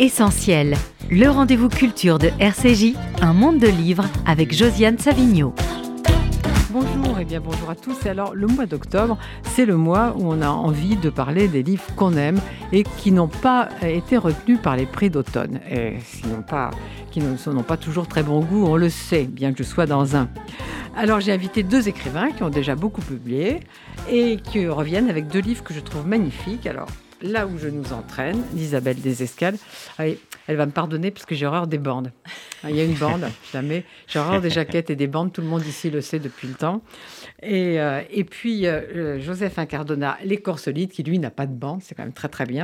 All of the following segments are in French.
Essentiel, le rendez-vous culture de RCJ, un monde de livres avec Josiane Savigno. Bonjour et bien bonjour à tous. alors le mois d'octobre, c'est le mois où on a envie de parler des livres qu'on aime et qui n'ont pas été retenus par les prix d'automne et qui n'ont pas, qui ne sont pas toujours très bon goût, on le sait, bien que je sois dans un. Alors j'ai invité deux écrivains qui ont déjà beaucoup publié et qui reviennent avec deux livres que je trouve magnifiques. Alors là où je nous entraîne, d'Isabelle Desescales. elle va me pardonner parce que j'ai horreur des bandes. Il y a une bande, jamais. J'ai horreur des jaquettes et des bandes. Tout le monde ici le sait depuis le temps. Et, euh, et puis, euh, euh, Joseph Incardona, Les corps solides, qui lui n'a pas de bande. C'est quand même très, très bien.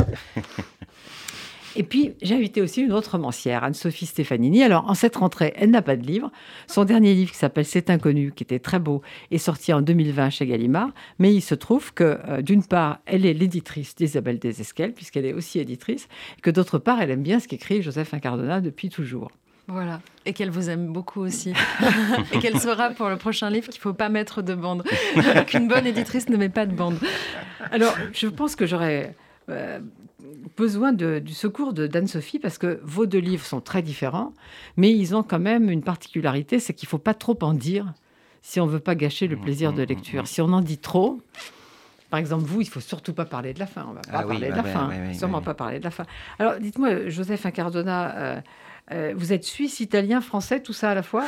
Et puis, j'ai invité aussi une autre romancière, Anne-Sophie Stefanini. Alors, en cette rentrée, elle n'a pas de livre. Son dernier livre, qui s'appelle C'est inconnu, qui était très beau, est sorti en 2020 chez Gallimard. Mais il se trouve que, euh, d'une part, elle est l'éditrice d'Isabelle Desesquelles, puisqu'elle est aussi éditrice, et que d'autre part, elle aime bien ce qu'écrit Joseph Incardona depuis toujours. Voilà, et qu'elle vous aime beaucoup aussi. et qu'elle saura pour le prochain livre qu'il ne faut pas mettre de bande, qu'une bonne éditrice ne met pas de bande. Alors, je pense que j'aurais euh, besoin du secours de d'Anne-Sophie parce que vos deux livres sont très différents, mais ils ont quand même une particularité, c'est qu'il ne faut pas trop en dire si on ne veut pas gâcher le plaisir de lecture. Si on en dit trop, par exemple, vous, il faut surtout pas parler de la fin. On va pas ah parler de la fin. Sûrement pas parler de la fin. Alors, dites-moi, Joseph Incardona, euh, euh, vous êtes suisse, italien, français, tout ça à la fois?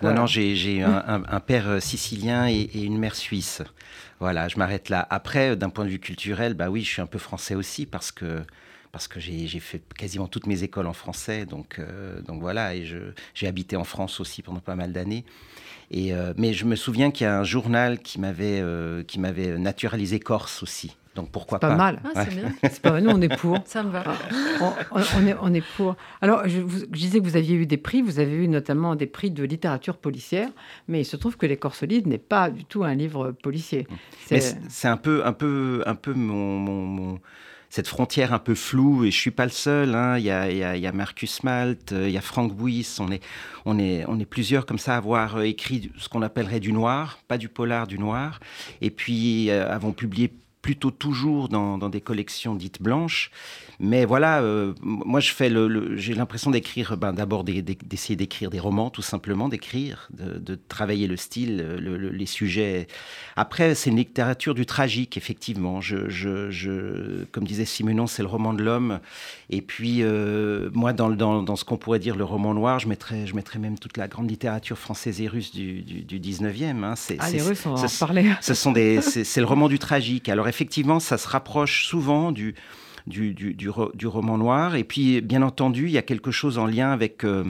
Non, non, j'ai un, père sicilien et, et, une mère suisse. Voilà, je m'arrête là. Après, d'un point de vue culturel, bah oui, je suis un peu français aussi parce que parce que j'ai fait quasiment toutes mes écoles en français, donc euh, donc voilà, et j'ai habité en France aussi pendant pas mal d'années. Et euh, mais je me souviens qu'il y a un journal qui m'avait euh, m'avait naturalisé corse aussi. Donc pourquoi pas, pas? mal. Ah, c'est bien. C'est pas mal. Nous, on est pour. Ça me va. Ah, on, est, on est pour. Alors, je, vous, disais que vous aviez eu des prix. Vous avez eu notamment des prix de littérature policière. Mais il se trouve que Les Corps solides n'est pas du tout un livre policier. C'est un peu, un peu, un peu mon, cette frontière un peu floue, et je suis pas le seul. Hein. Il, y a, il, y a, Marcus Malt, il y a Frank Buis, on est, plusieurs comme ça à avoir écrit ce qu'on appellerait du noir, pas du polar, du noir, et puis euh, avons publié plutôt toujours dans, des collections dites blanches. Mais voilà, euh, moi je fais le, j'ai l'impression d'écrire, ben, d'abord d'essayer d'écrire des romans, tout simplement, d'écrire, de, travailler le style, les sujets. Après, c'est une littérature du tragique, effectivement. Je, je, comme disait Simenon, c'est le roman de l'homme. Et puis, euh, moi, dans, dans, dans ce qu'on pourrait dire le roman noir, je mettrais, je mettrais même toute la grande littérature française et russe du, du, 19e. Hein. C'est, ah, les Russes, on va en parler. Ce sont des, c'est, le roman du tragique. Alors, effectivement, ça se rapproche souvent du, du, du, roman noir. Et puis, bien entendu, il y a quelque chose en lien avec, euh,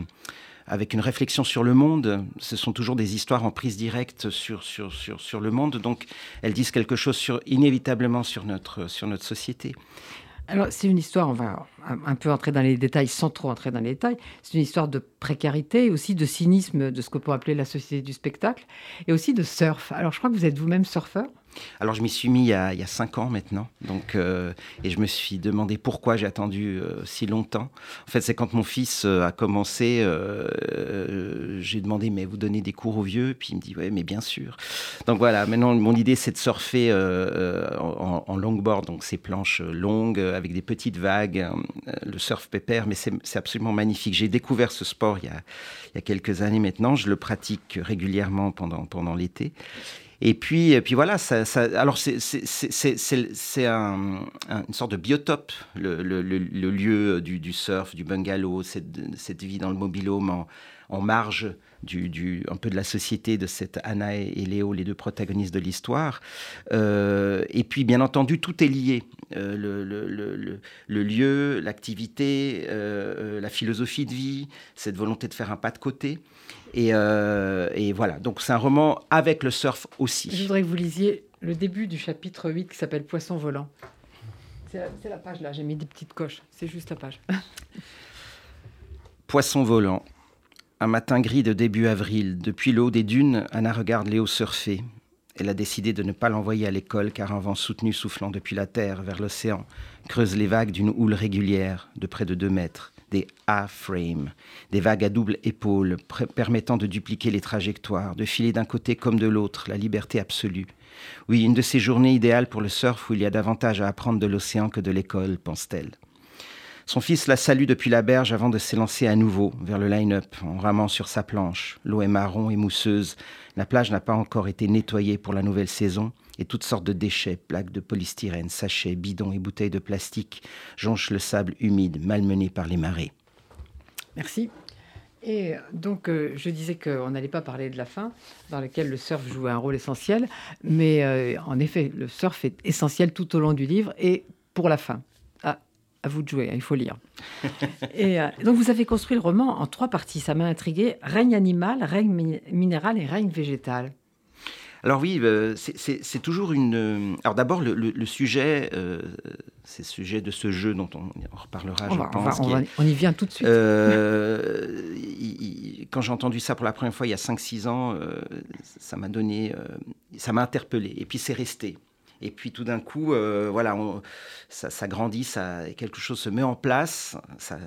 avec une réflexion sur le monde. Ce sont toujours des histoires en prise directe sur, sur, sur, sur le monde. Donc, elles disent quelque chose inévitablement sur notre, sur notre société. Alors, c'est une histoire, on va un peu entrer dans les détails sans trop entrer dans les détails. C'est une histoire de précarité et aussi de cynisme de ce qu'on peut appeler la société du spectacle et aussi de surf. Alors, je crois que vous êtes vous-même surfeur. Alors je m'y suis mis il y, a, cinq ans maintenant, donc euh, et je me suis demandé pourquoi j'ai attendu euh, si longtemps. En fait, c'est quand mon fils euh, a commencé, j'ai demandé mais vous donnez des cours aux vieux, puis il me dit ouais mais bien sûr. Donc voilà, maintenant mon idée c'est de surfer en, longboard, donc ces planches longues avec des petites vagues, le surf pépère, mais c'est absolument magnifique. J'ai découvert ce sport il y, a, il y a quelques années maintenant, je le pratique régulièrement pendant pendant l'été. Et puis, et puis voilà, alors c'est un, une sorte de biotope, le, lieu du, du, surf, du bungalow, cette, cette vie dans le mobilhome en, en marge du, du, un peu de la société de cette Anna et, Léo, les deux protagonistes de l'histoire. Euh, et puis, bien entendu, tout est lié. Euh, le, le, le, lieu, l'activité, euh, la philosophie de vie, cette volonté de faire un pas de côté. Et, et voilà, donc c'est un roman avec le surf aussi. Je voudrais que vous lisiez le début du chapitre 8 qui s'appelle Poisson volant. C'est la, la page là, j'ai mis des petites coches, c'est juste la page. Poisson volant. Un matin gris de début avril, depuis l'eau des dunes, Anna regarde Léo surfer. Elle a décidé de ne pas l'envoyer à l'école car un vent soutenu soufflant depuis la terre vers l'océan creuse les vagues d'une houle régulière de près de deux mètres, des A-frame, des vagues à double épaule permettant de dupliquer les trajectoires, de filer d'un côté comme de l'autre, la liberté absolue. Oui, une de ces journées idéales pour le surf où il y a davantage à apprendre de l'océan que de l'école, pense-t-elle. Son fils la salue depuis la berge avant de s'élancer à nouveau vers le line-up en ramant sur sa planche. L'eau est marron et mousseuse. La plage n'a pas encore été nettoyée pour la nouvelle saison et toutes sortes de déchets, plaques de polystyrène, sachets, bidons et bouteilles de plastique jonchent le sable humide malmené par les marées. Merci. Et donc, euh, je disais qu'on n'allait pas parler de la fin, dans laquelle le surf joue un rôle essentiel, mais euh, en effet, le surf est essentiel tout au long du livre et pour la fin. À vous de jouer, hein, il faut lire. et euh, donc, vous avez construit le roman en trois parties, ça m'a intrigué règne animal, règne minéral et règne végétal. Alors oui, euh, c'est toujours une... Euh, alors d'abord, le, sujet, euh, c'est le sujet de ce jeu dont on, reparlera, je pense. On, y vient tout de suite. quand j'ai entendu ça pour la première fois il y a 5-6 ans, ça m'a donné... ça m'a interpellé. Et puis c'est resté. Et puis tout d'un coup, euh, voilà, ça, grandit, ça, quelque chose se met en place, ça,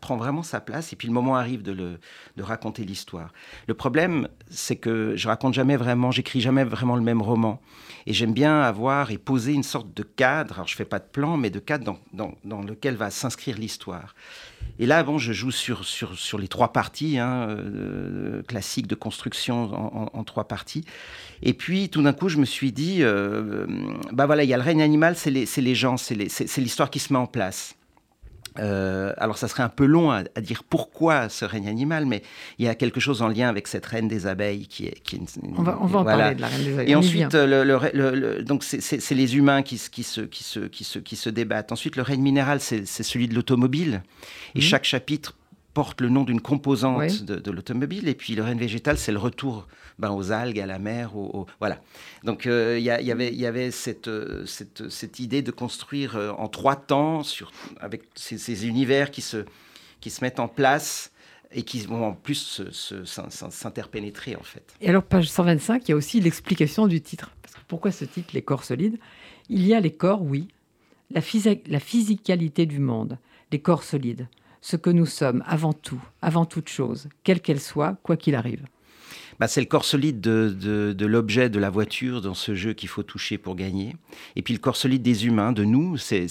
prend vraiment sa place. Et puis le moment arrive de, raconter l'histoire. Le problème, c'est que je raconte jamais vraiment, j'écris jamais vraiment le même roman. Et j'aime bien avoir et poser une sorte de cadre. Alors je fais pas de plan, mais de cadre dans, lequel va s'inscrire l'histoire. Et là, bon, je joue sur les trois parties hein, euh, classiques de construction en, trois parties. Et puis, tout d'un coup, je me suis dit, euh, bah voilà, il y a le règne animal, c'est les, les, gens, c'est l'histoire qui se met en place. Euh, alors, ça serait un peu long à, dire pourquoi ce règne animal, mais il y a quelque chose en lien avec cette reine des abeilles qui est. Qui on va, on va en parler de la reine des abeilles. Et ensuite, le, donc c'est les humains qui, qui, se, qui, se, qui, se, qui se débattent. Ensuite, le règne minéral, c'est celui de l'automobile. Et mhm. chaque chapitre porte le nom d'une composante de, l'automobile. Et puis le règne végétal, c'est le retour ben, aux algues, à la mer. Au, voilà. Donc euh, il y, avait, cette, euh, idée de construire euh, en trois temps, avec ces, univers qui se, mettent en place et qui vont en plus s'interpénétrer en fait. Et alors page 125, il y a aussi l'explication du titre. Pourquoi ce titre, Les corps solides? Il y a les corps, oui, la physicalité du monde, les corps solides ce que nous sommes avant tout, avant toute chose, quelle qu'elle soit, quoi qu'il arrive. Bah, c'est le corps solide de, l'objet de la voiture dans ce jeu qu'il faut toucher pour gagner. Et puis le corps solide des humains, de nous, c'est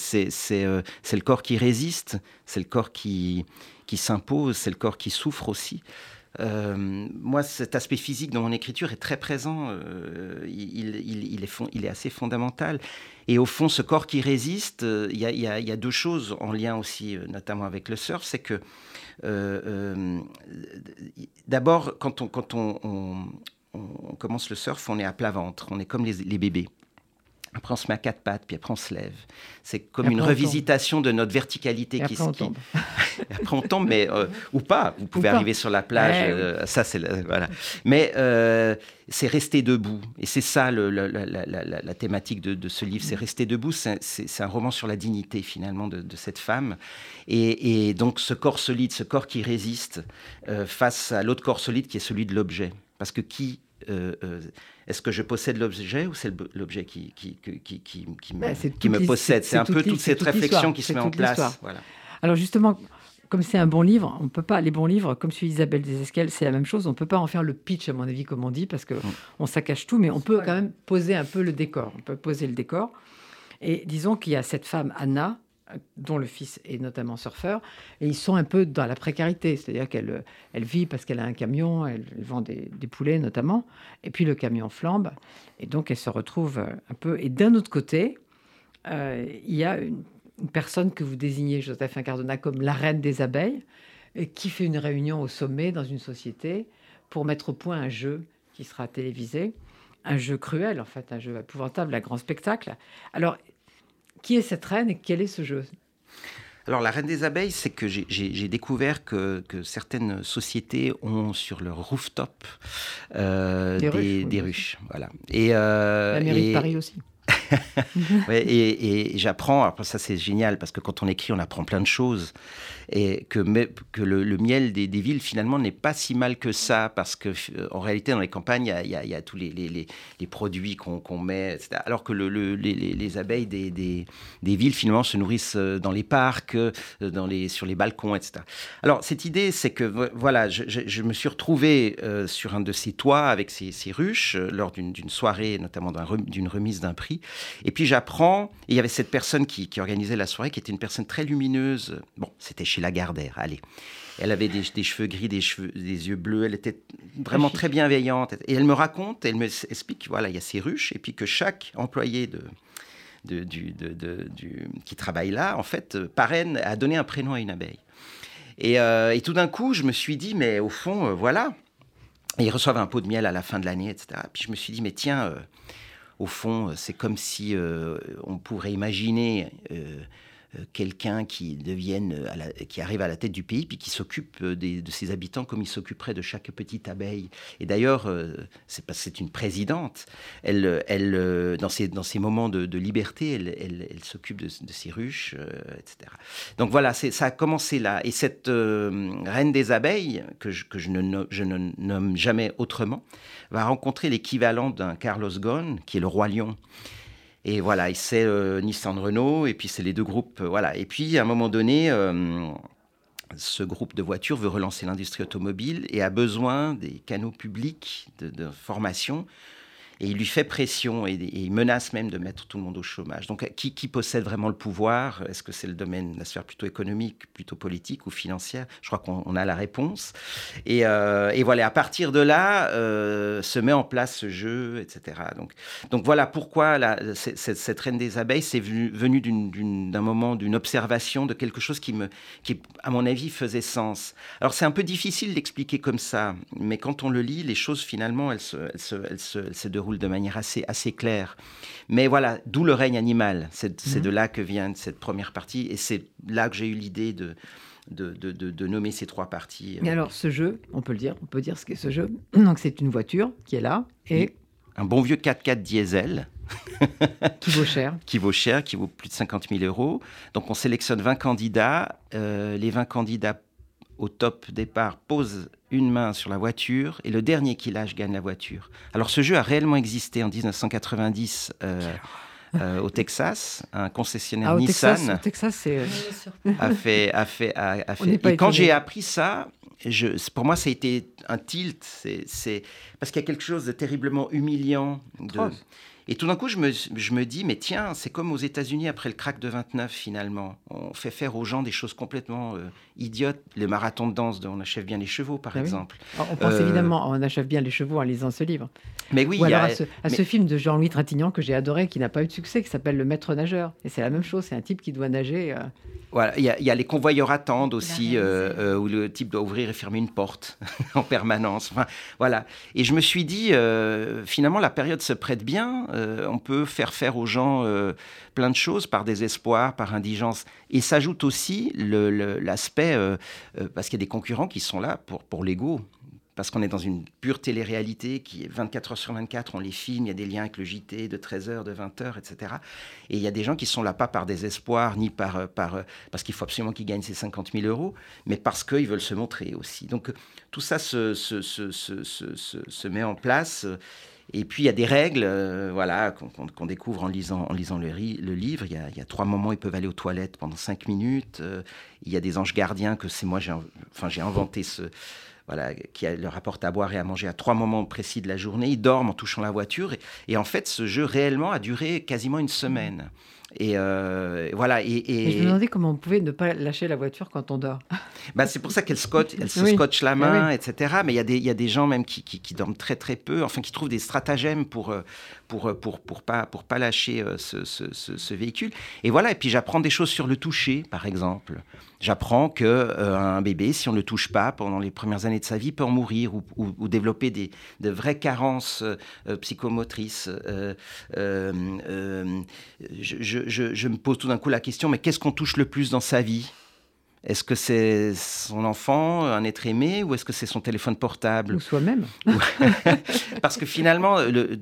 euh, le corps qui résiste, c'est le corps qui, qui s'impose, c'est le corps qui souffre aussi. Euh, moi, cet aspect physique dans mon écriture est très présent. Euh, il, est assez fondamental. Et au fond, ce corps qui résiste, euh, il y, a deux choses en lien aussi, notamment avec le surf. C'est que d'abord, quand on, commence le surf, on est à plat ventre. On est comme les bébés. Après, on se met à quatre pattes, puis après, on se lève. C'est comme une revisitation de notre verticalité qui, se tombe. après, on tombe, mais euh, ou pas. Vous pouvez arriver sur la plage. Euh, ça, c'est voilà. Mais euh, c'est rester debout, et c'est ça le, la, thématique de, ce livre. C'est mm. rester debout. C'est un roman sur la dignité finalement de, cette femme, et, et, donc ce corps solide, ce corps qui résiste face à l'autre corps solide qui est celui de l'objet. Parce que qui est-ce que je possède l'objet ou c'est l'objet qui, qui, qui, qui, me, bah, qui me possède? C'est un peu toute cette réflexion qui se met en place. Voilà. Alors justement, comme c'est un bon livre, on peut pas. Les bons livres, comme celui d'Isabelle Desescales, c'est la même chose. On peut pas en faire le pitch, à mon avis, comme on dit, parce que mm. on saccage tout, mais on peut quand même poser un peu le décor. On peut poser le décor. Et disons qu'il y a cette femme, Anna, dont le fils est notamment surfeur, et ils sont un peu dans la précarité, c'est-à-dire qu'elle elle vit parce qu'elle a un camion, elle, vend des, poulets notamment, et puis le camion flambe, et donc elle se retrouve un peu. Et d'un autre côté, euh, il y a une, personne que vous désignez, Joseph Cardona, comme la reine des abeilles, qui fait une réunion au sommet dans une société pour mettre au point un jeu qui sera télévisé, un jeu cruel en fait, un jeu épouvantable, un grand spectacle. Alors qui est cette reine et quel est ce jeu? Alors la reine des abeilles, c'est que j'ai découvert que, certaines sociétés ont sur leur rooftop euh, des, ruches, Voilà. Et, euh, la mairie de Paris aussi. et, et j'apprends, ça c'est génial parce que quand on écrit, on apprend plein de choses et que, le, miel des, villes finalement n'est pas si mal que ça parce que euh, en réalité dans les campagnes il y, a, tous les, produits qu'on met etc. alors que le, les, abeilles des, villes finalement se nourrissent euh, dans les parcs euh, sur les balcons etc alors cette idée c'est que voilà je, me suis retrouvé sur un de ces toits avec ces, ruches lors d'une soirée notamment d'une remise d'un prix Et puis j'apprends, il y avait cette personne qui, qui, organisait la soirée, qui était une personne très lumineuse. Bon, c'était chez Lagardère, allez. Elle avait des, cheveux gris, des, cheveux, des yeux bleus, elle était vraiment très bienveillante. Et elle me raconte, elle me explique, voilà, il y a ces ruches, et puis que chaque employé de, de, qui travaille là, en fait, parraine, a donné un prénom à une abeille. Et, euh, et tout d'un coup, je me suis dit, mais au fond, euh, voilà. Ils reçoivent un pot de miel à la fin de l'année, etc. Puis je me suis dit, mais tiens, euh, au fond, c'est comme si euh, on pourrait imaginer euh, euh, quelqu'un qui devienne, euh, qui arrive à la tête du pays, puis qui s'occupe euh, de ses habitants comme il s'occuperait de chaque petite abeille. Et d'ailleurs, c'est parce que c'est une présidente. Elle, elle, dans ses, dans ses moments de, liberté, elle, elle, elle s'occupe de, de, ses ruches, etc. Donc voilà, ça a commencé là. Et cette reine des abeilles, que je, que je, ne, je ne nomme jamais autrement, va rencontrer l'équivalent d'un Carlos Ghosn, qui est le roi lion. Et voilà, c'est euh, Nissan Renault, et puis c'est les deux groupes. Euh, voilà. Et puis, à un moment donné, euh, ce groupe de voitures veut relancer l'industrie automobile et a besoin des canaux publics de formation et il lui fait pression et, il menace même de mettre tout le monde au chômage. Donc, qui, possède vraiment le pouvoir? Est-ce que c'est le domaine, la sphère plutôt économique, plutôt politique ou financière? Je crois qu'on a la réponse. Et, euh, et, voilà, à partir de là, euh, se met en place ce jeu, etc. Donc, voilà pourquoi cette, reine des abeilles, c'est venu, d'un moment, d'une observation, de quelque chose qui, à mon avis, faisait sens. Alors, c'est un peu difficile d'expliquer comme ça, mais quand on le lit, les choses, finalement, elles se déroulent de manière assez, assez claire. Mais voilà, d'où le règne animal. C'est mmh. de là que vient cette première partie. Et c'est là que j'ai eu l'idée de, de, de, de, de, nommer ces trois parties. Et alors, ce jeu, on peut le dire, on peut dire ce qu'est ce jeu. Donc, c'est une voiture qui est là et. Un bon vieux 4x4 diesel. qui vaut cher. Qui vaut cher, qui vaut plus de 50 000 euros. Donc, on sélectionne 20 candidats. Euh, les 20 candidats au top départ posent une main sur la voiture et le dernier qui lâche gagne la voiture. Alors ce jeu a réellement existé en 1990 euh, euh, au Texas, un concessionnaire ah, au Nissan Texas, au Texas, c'est a fait a fait a, a fait. Et quand j'ai appris ça, je, pour moi ça a été un tilt. C'est parce qu'il y a quelque chose de terriblement humiliant. De. Et tout d'un coup, je me, je me, dis, mais tiens, c'est comme aux États-Unis après le crack de 29, finalement. On fait faire aux gens des choses complètement euh, idiotes. Le marathon de danse de On achève bien les chevaux, par ah exemple. Oui. On pense euh... évidemment On achève bien les chevaux en lisant ce livre. Mais oui, Ou alors a... à, ce, à mais... ce, film de Jean-Louis Trintignant que j'ai adoré, qui n'a pas eu de succès, qui s'appelle Le Maître nageur. Et c'est la même chose, c'est un type qui doit nager. Euh... Voilà, il y, y, a les convoyeurs attendent aussi, euh, où le type doit ouvrir et fermer une porte en permanence. Enfin, voilà. Et je me suis dit, euh, finalement, la période se prête bien. Euh, on peut faire faire aux gens euh, plein de choses par désespoir, par indigence. Et s'ajoute aussi l'aspect, euh, parce qu'il y a des concurrents qui sont là pour, pour l'ego parce qu'on est dans une pure télé-réalité qui est 24 heures sur 24, on les filme, il y a des liens avec le JT de 13h, de 20h, etc. Et il y a des gens qui sont là pas par désespoir, ni par, par parce qu'il faut absolument qu'ils gagnent ces 50 000 euros, mais parce qu'ils veulent se montrer aussi. Donc tout ça se, se, se, se met en place. Et puis il y a des règles, euh, voilà, qu'on qu qu découvre en lisant, le, livre. Il y, a, trois moments ils peuvent aller aux toilettes pendant cinq minutes. Euh, il y a des anges gardiens que c'est moi, j'ai enfin, inventé ce, voilà, qui leur apporte à boire et à manger à trois moments précis de la journée. Ils dorment en touchant la voiture. Et en fait, ce jeu réellement a duré quasiment une semaine. Et euh, voilà. Et, et... et, je me demandais comment on pouvait ne pas lâcher la voiture quand on dort. bah, c'est pour ça qu'elle scotche, elle se oui. scotche la main, oui. etc. Mais il y, a des, il y a des gens même qui, qui, qui, dorment très très peu, enfin qui trouvent des stratagèmes pour pour pour pour pas pour pas lâcher ce, ce, ce, ce véhicule. Et voilà. Et puis j'apprends des choses sur le toucher, par exemple. J'apprends que euh, un bébé, si on ne le touche pas pendant les premières années de sa vie, peut en mourir ou, ou, ou développer des de vraies carences euh, psychomotrices. Euh, je, je je, je, me pose tout d'un coup la question, mais qu'est-ce qu'on touche le plus dans sa vie? Est-ce que c'est son enfant, un être aimé, ou est-ce que c'est son téléphone portable? Ou soi-même. Parce que finalement, le,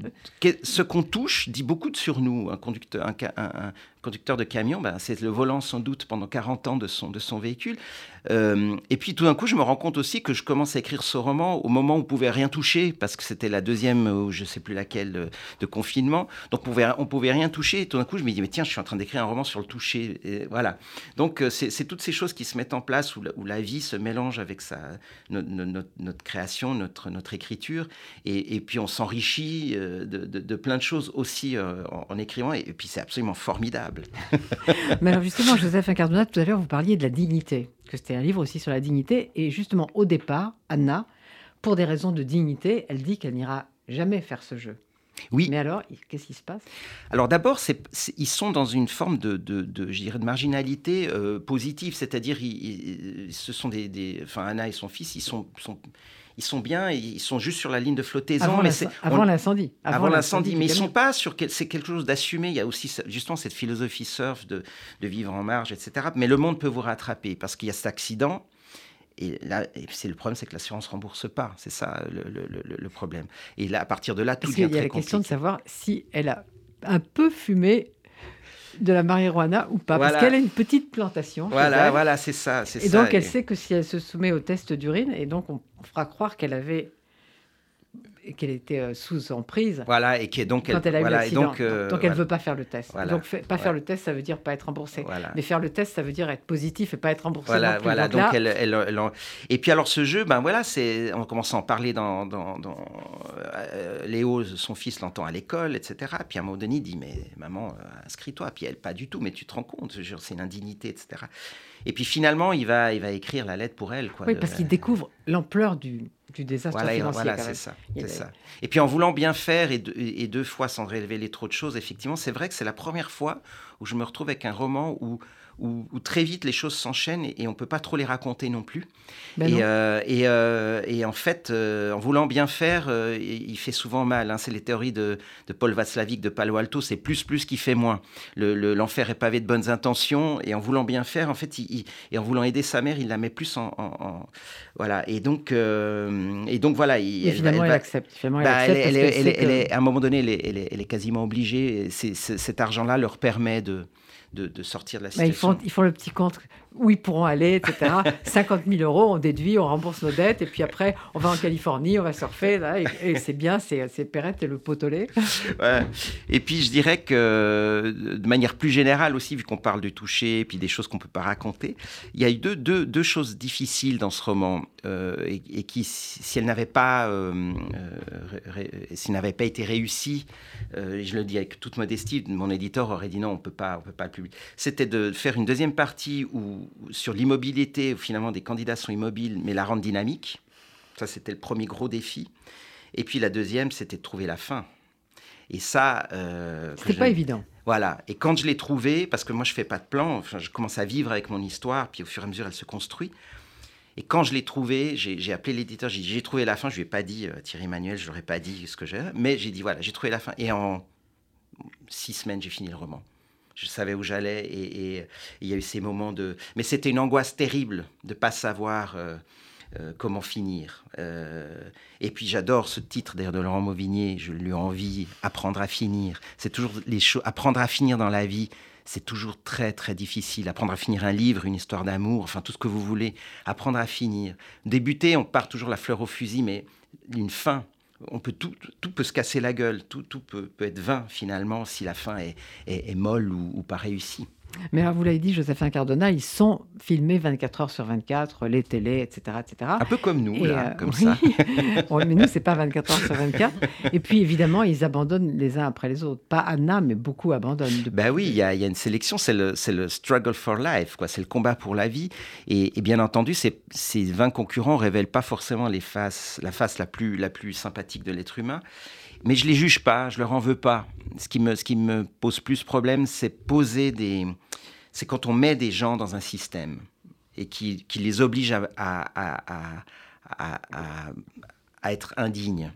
ce qu'on touche dit beaucoup sur nous. Un conducteur, un, un, conducteur de camion, ben, c'est le volant sans doute pendant 40 ans de son, de son véhicule. Euh, et puis tout d'un coup, je me rends compte aussi que je commence à écrire ce roman au moment où on pouvait rien toucher, parce que c'était la deuxième, ou je sais plus laquelle, de, confinement. Donc on pouvait, pouvait rien toucher. Et tout d'un coup, je me dis, mais tiens, je suis en train d'écrire un roman sur le toucher. Voilà. Donc euh, c'est toutes ces choses qui se mettent en place où la, vie se mélange avec notre, création, notre, écriture. Et, puis on s'enrichit euh, de, plein de choses aussi en, en, écrivant. Et, puis c'est absolument formidable. mais alors justement, Joseph Incardona, tout à l'heure, vous parliez de la dignité que c'était un livre aussi sur la dignité. Et justement, au départ, Anna, pour des raisons de dignité, elle dit qu'elle n'ira jamais faire ce jeu. Oui. Mais alors, qu'est-ce qui se passe? Alors d'abord, ils sont dans une forme de, de, de de marginalité euh, positive, c'est-à-dire, ce sont des, des, enfin Anna et son fils, ils sont, sont ils sont bien, ils sont juste sur la ligne de flottaison. Avant, l'incendie. Avant l'incendie. Mais ils sont pas sur. C'est quelque chose d'assumé. Il y a aussi justement cette philosophie surf de, de, vivre en marge, etc. Mais le monde peut vous rattraper parce qu'il y a cet accident. Et là, c'est le problème, c'est que l'assurance rembourse pas. C'est ça le, le, le, problème. Et là, à partir de là, tout devient très compliqué. Il y a la question de savoir si elle a un peu fumé de la marijuana ou pas, parce qu'elle a une petite plantation. Voilà, voilà, c'est ça, Et donc, elle sait que si elle se soumet au test d'urine, et donc on fera croire qu'elle avait qu'elle était euh, sous emprise. Voilà, et qui donc quand elle, a voilà, eu donc, euh, donc elle ne veut pas faire le test. Donc pas faire le test, ça veut dire pas être remboursé. Mais faire le test, ça veut dire être positif et pas être remboursé. Voilà, voilà. Donc, elle, elle, et puis alors ce jeu, ben voilà, c'est on commence à en parler dans, dans, euh, Léo, son fils l'entend à l'école, etc. Puis à un moment donné, il dit mais maman, inscris-toi. Puis elle pas du tout, mais tu te rends compte, c'est une indignité, etc. Et puis finalement, il va, il va écrire la lettre pour elle. Quoi, oui, parce qu'il découvre l'ampleur du, du désastre voilà, financier. Voilà, c'est ça, ça. Et puis en voulant bien faire et, et, deux fois sans révéler trop de choses, effectivement, c'est vrai que c'est la première fois où je me retrouve avec un roman où où, très vite les choses s'enchaînent et, on ne peut pas trop les raconter non plus. Ben et, euh, euh, et, en fait, euh, en voulant bien faire, il fait souvent mal. Hein. C'est les théories de, Paul Václavic de Palo Alto, c'est plus plus qui fait moins. L'enfer est pavé de bonnes intentions et en voulant bien faire, en fait, il, et en voulant aider sa mère, il la met plus en... voilà. Et donc, et donc voilà. Il, et finalement, elle, accepte. à un moment donné, elle est, elle est quasiment obligée. cet argent-là leur permet de de, sortir de la situation. ils, font, ils font le petit compte où ils pourront aller, etc. 50 000 euros, on déduit, on rembourse nos dettes, et puis après, on va en Californie, on va surfer, là, et, c'est bien, c'est Perrette et le potolet. Ouais. Et puis, je dirais que, de manière plus générale aussi, vu qu'on parle de toucher, et puis des choses qu'on ne peut pas raconter, il y a eu deux, deux, deux choses difficiles dans ce roman, euh, et, qui, si elles n'avaient pas, euh, euh pas été réussies, euh, je le dis avec toute modestie, mon éditeur aurait dit non, on ne peut pas le publier. C'était de faire une deuxième partie où sur l'immobilité, où finalement des candidats sont immobiles, mais la rendre dynamique. Ça, c'était le premier gros défi. Et puis la deuxième, c'était de trouver la fin. Et ça. Euh, c'était pas évident. Voilà. Et quand je l'ai trouvé, parce que moi je fais pas de plan, enfin, je commence à vivre avec mon histoire, puis au fur et à mesure elle se construit. Et quand je l'ai trouvé, j'ai appelé l'éditeur, j'ai dit j'ai trouvé la fin. Je lui ai pas dit euh, Thierry Manuel, je n'aurais pas dit ce que j'ai, mais j'ai dit voilà, j'ai trouvé la fin. Et en six semaines, j'ai fini le roman je savais où j'allais et, il y a eu ces moments de... Mais c'était une angoisse terrible de ne pas savoir euh, euh, comment finir. Euh, et puis j'adore ce titre d'ailleurs de Laurent Mauvignier, je lui envie, apprendre à finir. C'est toujours les choses, apprendre à finir dans la vie. C'est toujours très très difficile. Apprendre à finir un livre, une histoire d'amour, enfin tout ce que vous voulez. Apprendre à finir. Débuter, on part toujours la fleur au fusil, mais une fin, on peut tout, tout peut se casser la gueule, tout, peut, être vain finalement si la fin est, molle ou, pas réussie. Mais alors, vous l'avez dit, Joséphine Cardona, ils sont filmés 24 heures sur 24, les télés, etc. etc. Un peu comme nous, là, euh, comme ça. mais nous, c'est pas 24 heures sur 24. Et puis, évidemment, ils abandonnent les uns après les autres. Pas Anna, mais beaucoup abandonnent. Ben oui, il y, a, une sélection, c'est le, le, struggle for life, quoi. C'est le combat pour la vie. Et, bien entendu, ces, ces 20 concurrents révèlent pas forcément les faces, la face la plus, la plus sympathique de l'être humain. Mais je les juge pas, je leur en veux pas. Ce qui me, ce qui me pose plus problème, c'est poser des, c'est quand on met des gens dans un système et qui, les oblige à, être indignes.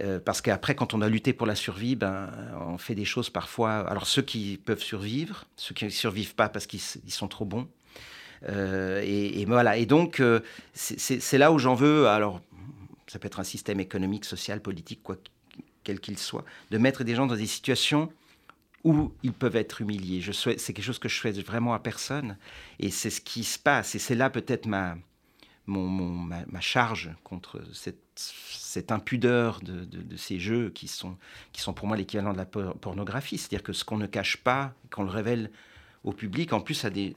Euh, parce qu'après, quand on a lutté pour la survie, ben, on fait des choses parfois. Alors, ceux qui peuvent survivre, ceux qui ne survivent pas parce qu'ils sont trop bons. Euh, et, voilà. Et donc, euh, c'est là où j'en veux. Alors, ça peut être un système économique, social, politique, quel qu'il soit, de mettre des gens dans des situations ou ils peuvent être humiliés. Je souhaite, c'est quelque chose que je souhaite vraiment à personne, et c'est ce qui se passe. Et c'est là peut-être ma, charge contre cette, impudeur de, ces jeux qui sont, qui sont pour moi l'équivalent de la pornographie. C'est-à-dire que ce qu'on ne cache pas, qu'on le révèle au public, en plus à des,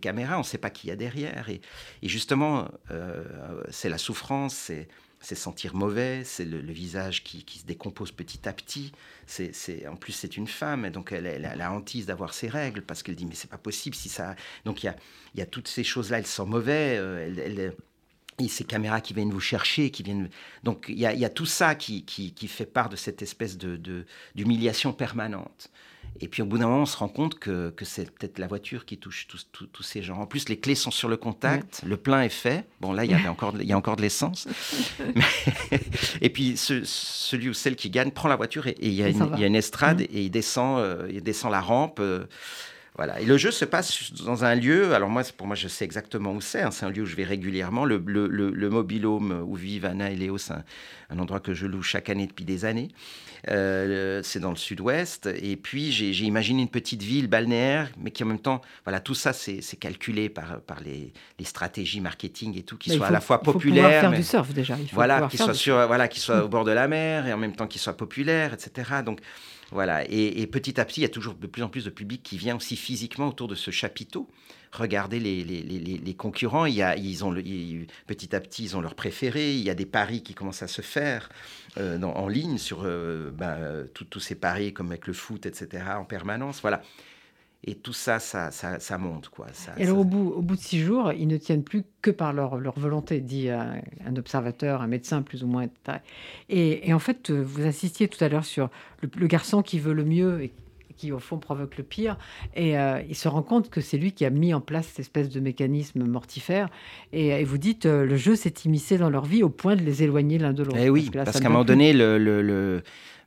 caméras, on ne sait pas qui y a derrière. Et, justement, euh, c'est la souffrance, c'est sentir mauvais, c'est le, visage qui, se décompose petit à petit. C'est, en plus, c'est une femme, et donc elle, a la hantise d'avoir ses règles parce qu'elle dit mais c'est pas possible si ça. Donc il y a, y a, toutes ces choses-là. Elle sent mauvais. Euh, elle, elle, et ces caméras qui viennent vous chercher, qui viennent. Donc il y a, y a, tout ça qui, qui, qui, fait part de cette espèce de, d'humiliation permanente. Et puis au bout d'un moment, on se rend compte que, que c'est peut-être la voiture qui touche tous, ces gens. En plus, les clés sont sur le contact, le plein est fait. Bon, là, il y, avait encore, il y a encore de l'essence. et puis celui ou celle qui gagne prend la voiture et, il, y a une, il, y a une, estrade mmh. et il descend, euh, il descend la rampe. Euh, voilà. Et le jeu se passe dans un lieu, alors moi, pour moi, je sais exactement où c'est. Hein. c'est un lieu où je vais régulièrement. Le, le, le, mobilhome où vivent Anna et Léo, c'est un, endroit que je loue chaque année depuis des années. Euh, c'est dans le sud-ouest. Et puis, j'ai imaginé une petite ville balnéaire, mais qui en même temps, voilà, tout ça, c'est calculé par, par les, les, stratégies marketing et tout, qui soit à la fois populaire. Il faut faire du surf déjà. Il faut voilà, qui soit, sur, voilà, qui soit au bord de la mer et en même temps qui soit populaire, etc. Donc, voilà. Et, petit à petit, il y a toujours de plus en plus de public qui vient aussi physiquement autour de ce chapiteau. Regardez les, les, concurrents. Il y a, ils ont petit à petit, ils ont leur préféré. Il y a des paris qui commencent à se faire euh, en ligne sur euh, ben, tous ces paris, comme avec le foot, etc., en permanence. Voilà. Et tout ça, ça, ça, monte. Quoi. et alors, Au, bout, au bout de six jours, ils ne tiennent plus que par leur, leur volonté, dit un, observateur, un médecin plus ou moins. Et, et, en fait, vous insistiez tout à l'heure sur le, garçon qui veut le mieux et qui, au fond, provoque le pire. Et euh, il se rend compte que c'est lui qui a mis en place cette espèce de mécanisme mortifère. Et, vous dites, euh, le jeu s'est immiscé dans leur vie au point de les éloigner l'un de l'autre. Eh oui, parce, qu'à un moment donné, le, le,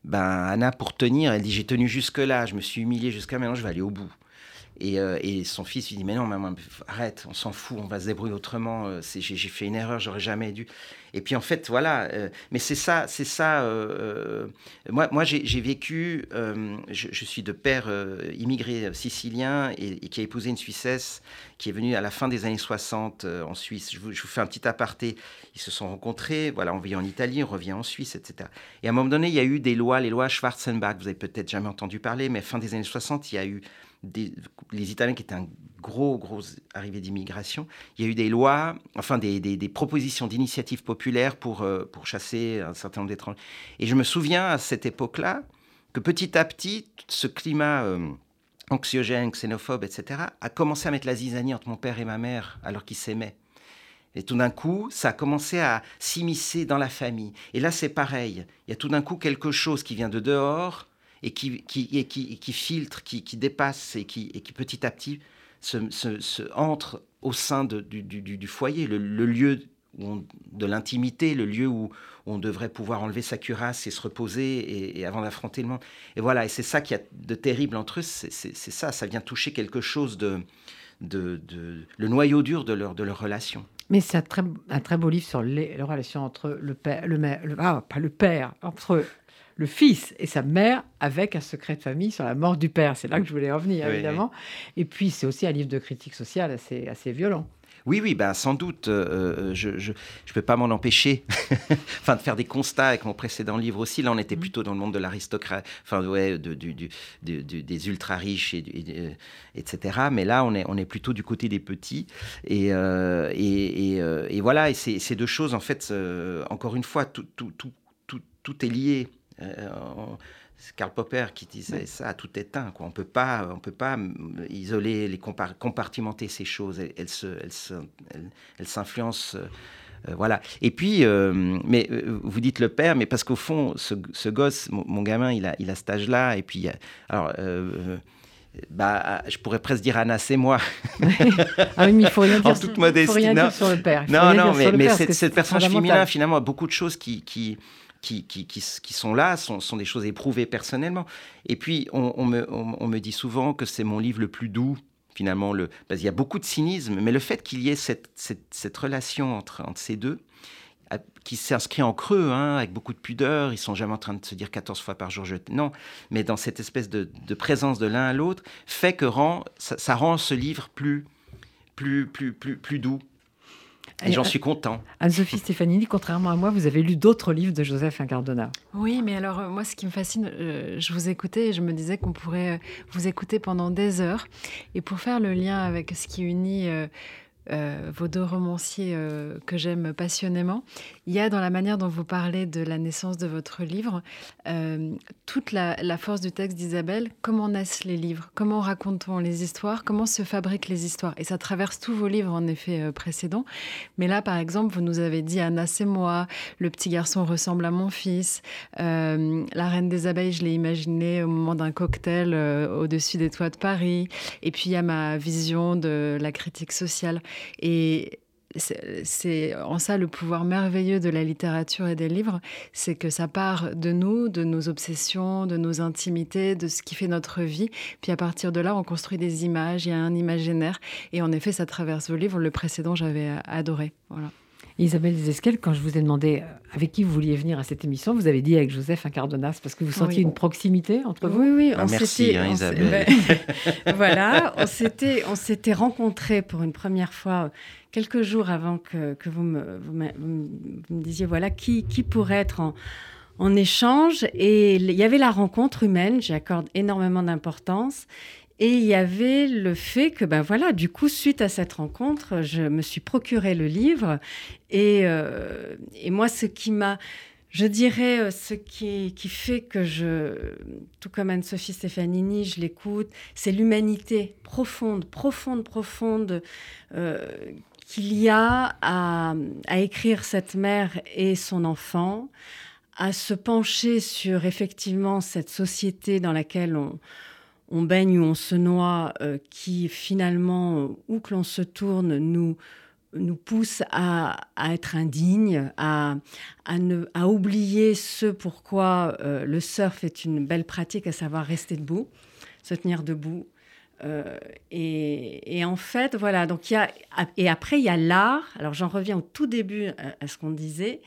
Ben, Anna, pour tenir, elle dit J'ai tenu jusque-là, je me suis humiliée jusqu'à maintenant, je vais aller au bout. Euh, et, son fils lui dit Mais non, maman, arrête, on s'en fout, on va se débrouiller autrement. Euh, j'ai fait une erreur, j'aurais jamais dû. Et puis en fait, voilà. Euh, mais c'est ça, c'est ça. moi, moi j'ai vécu. Je, suis de père immigré sicilien et, qui a épousé une Suissesse qui est venue à la fin des années 60 en Suisse. Je vous, fais un petit aparté. Ils se sont rencontrés. Voilà, on vit en Italie, on revient en Suisse, etc. Et à un moment donné, il y a eu des lois, les lois Schwarzenbach. Vous avez peut-être jamais entendu parler, mais fin des années 60, il y a eu les Italiens qui étaient un gros, gros arrivée d'immigration, il y a eu des lois, enfin des, propositions d'initiatives populaires pour, euh, pour chasser un certain nombre d'étrangers. Et je me souviens à cette époque-là que petit à petit, ce climat euh, anxiogène, xénophobe, etc., a commencé à mettre la zizanie entre mon père et ma mère alors qu'ils s'aimaient. Et tout d'un coup, ça a commencé à s'immiscer dans la famille. Et là, c'est pareil. Il y a tout d'un coup quelque chose qui vient de dehors et qui, qui, qui, qui filtre, qui, qui, dépasse et qui, et qui petit à petit se, se, entre au sein de, du, du, foyer, le, lieu de l'intimité, le lieu où on devrait pouvoir enlever sa cuirasse et se reposer et, avant d'affronter le monde. Et voilà, et c'est ça qui a de terrible entre eux, c'est ça, ça vient toucher quelque chose de, de, de, le noyau dur de leur, de leur relation. Mais c'est un très, un très beau livre sur les, relations entre le père, le, le ah, pas le père, entre le fils et sa mère avec un secret de famille sur la mort du père. C'est là que je voulais en venir, évidemment. Et puis, c'est aussi un livre de critique sociale assez, assez violent. Oui, oui, ben, sans doute. Euh, euh, je ne peux pas m'en empêcher. enfin, de faire des constats avec mon précédent livre aussi. Là, on était mmh. plutôt dans le monde de l'aristocratie, enfin, ouais, de, du, des ultra-riches, et, etc. Mais là, on est, on est plutôt du côté des petits. Et, euh, et, et, voilà, et ces deux choses, en fait, encore une fois, tout, tout, tout, tout est lié. Euh, c'est Karl Popper qui disait ça, tout est un. Quoi. On peut pas, on peut pas isoler, les compartimenter ces choses. Elles, elles s'influencent. Euh, voilà. Et puis, euh, mais vous dites le père, mais parce qu'au fond, ce, gosse, mon, gamin, il a, il a cet âge-là. Et puis, alors, bah, je pourrais presque dire Anna, c'est moi. ah oui, mais il faut rien dire, en toute modestie. Faut rien dire sur le père. non, non, mais, mais cette, cette personnage féminin, finalement, a beaucoup de choses qui, qui, qui, sont là sont, des choses éprouvées personnellement. Et puis, on, me, dit souvent que c'est mon livre le plus doux, finalement. Le, parce qu'il y a beaucoup de cynisme, mais le fait qu'il y ait cette, relation entre, ces deux, qui s'inscrit en creux, hein, avec beaucoup de pudeur. Ils sont jamais en train de se dire 14 fois par jour je non, mais dans cette espèce de, présence de l'un à l'autre, fait que ça, rend ce livre plus doux. Et j'en suis content. Anne-Sophie Stefanini, contrairement à moi, vous avez lu d'autres livres de Joseph Incardona. Oui, mais alors, euh, moi, ce qui me fascine, euh, je vous écoutais et je me disais qu'on pourrait euh, vous écouter pendant des heures. Et pour faire le lien avec ce qui unit euh, vos deux romanciers euh, que j'aime passionnément, il y a dans la manière dont vous parlez de la naissance de votre livre euh, toute la, force du texte d'Isabelle. Comment naissent les livres? Comment raconte-t-on les histoires? Comment se fabriquent les histoires? Et ça traverse tous vos livres en effet précédents. Mais là, par exemple, vous nous avez dit Anna, c'est moi, le petit garçon ressemble à mon fils, la reine des abeilles, je l'ai imaginé au moment d'un cocktail au-dessus des toits de Paris. Et puis il y a ma vision de la critique sociale. Et c'est en ça le pouvoir merveilleux de la littérature et des livres, c'est que ça part de nous, de nos obsessions, de nos intimités, de ce qui fait notre vie. Puis à partir de là, on construit des images, il y a un imaginaire. Et en effet, ça traverse vos livres. Le précédent, j'avais adoré. Voilà. Isabelle Desesquelles, quand je vous ai demandé euh, avec qui vous vouliez venir à cette émission, vous avez dit avec Joseph Incardonas parce que vous sentiez une proximité entre vous. Oui, oui. Ah, merci, hein, Isabelle. voilà, on s'était, on s'était rencontrés pour une première fois quelques jours avant que, que vous, me, vous, me, disiez voilà qui, qui pourrait être en, en échange. Et il y avait la rencontre humaine, j'y accorde énormément d'importance. Et il y avait le fait que, ben voilà, du coup, suite à cette rencontre, je me suis procuré le livre. Et, euh, et moi, ce qui m'a, je dirais, euh, ce qui, qui, fait que je, tout comme Anne-Sophie Stefanini, je l'écoute, c'est l'humanité profonde, profonde, profonde. Euh, qu'il y a à, à, écrire cette mère et son enfant, à se pencher sur effectivement cette société dans laquelle on, on baigne ou on se noie, euh, qui finalement, où que l'on se tourne, nous, nous pousse à, être indignes, à, ne, à oublier ce pourquoi euh, le surf est une belle pratique, à savoir rester debout, se tenir debout. Euh, et, en fait, voilà, donc il y a, et après, il y a l'art. Alors j'en reviens au tout début à, à ce qu'on disait.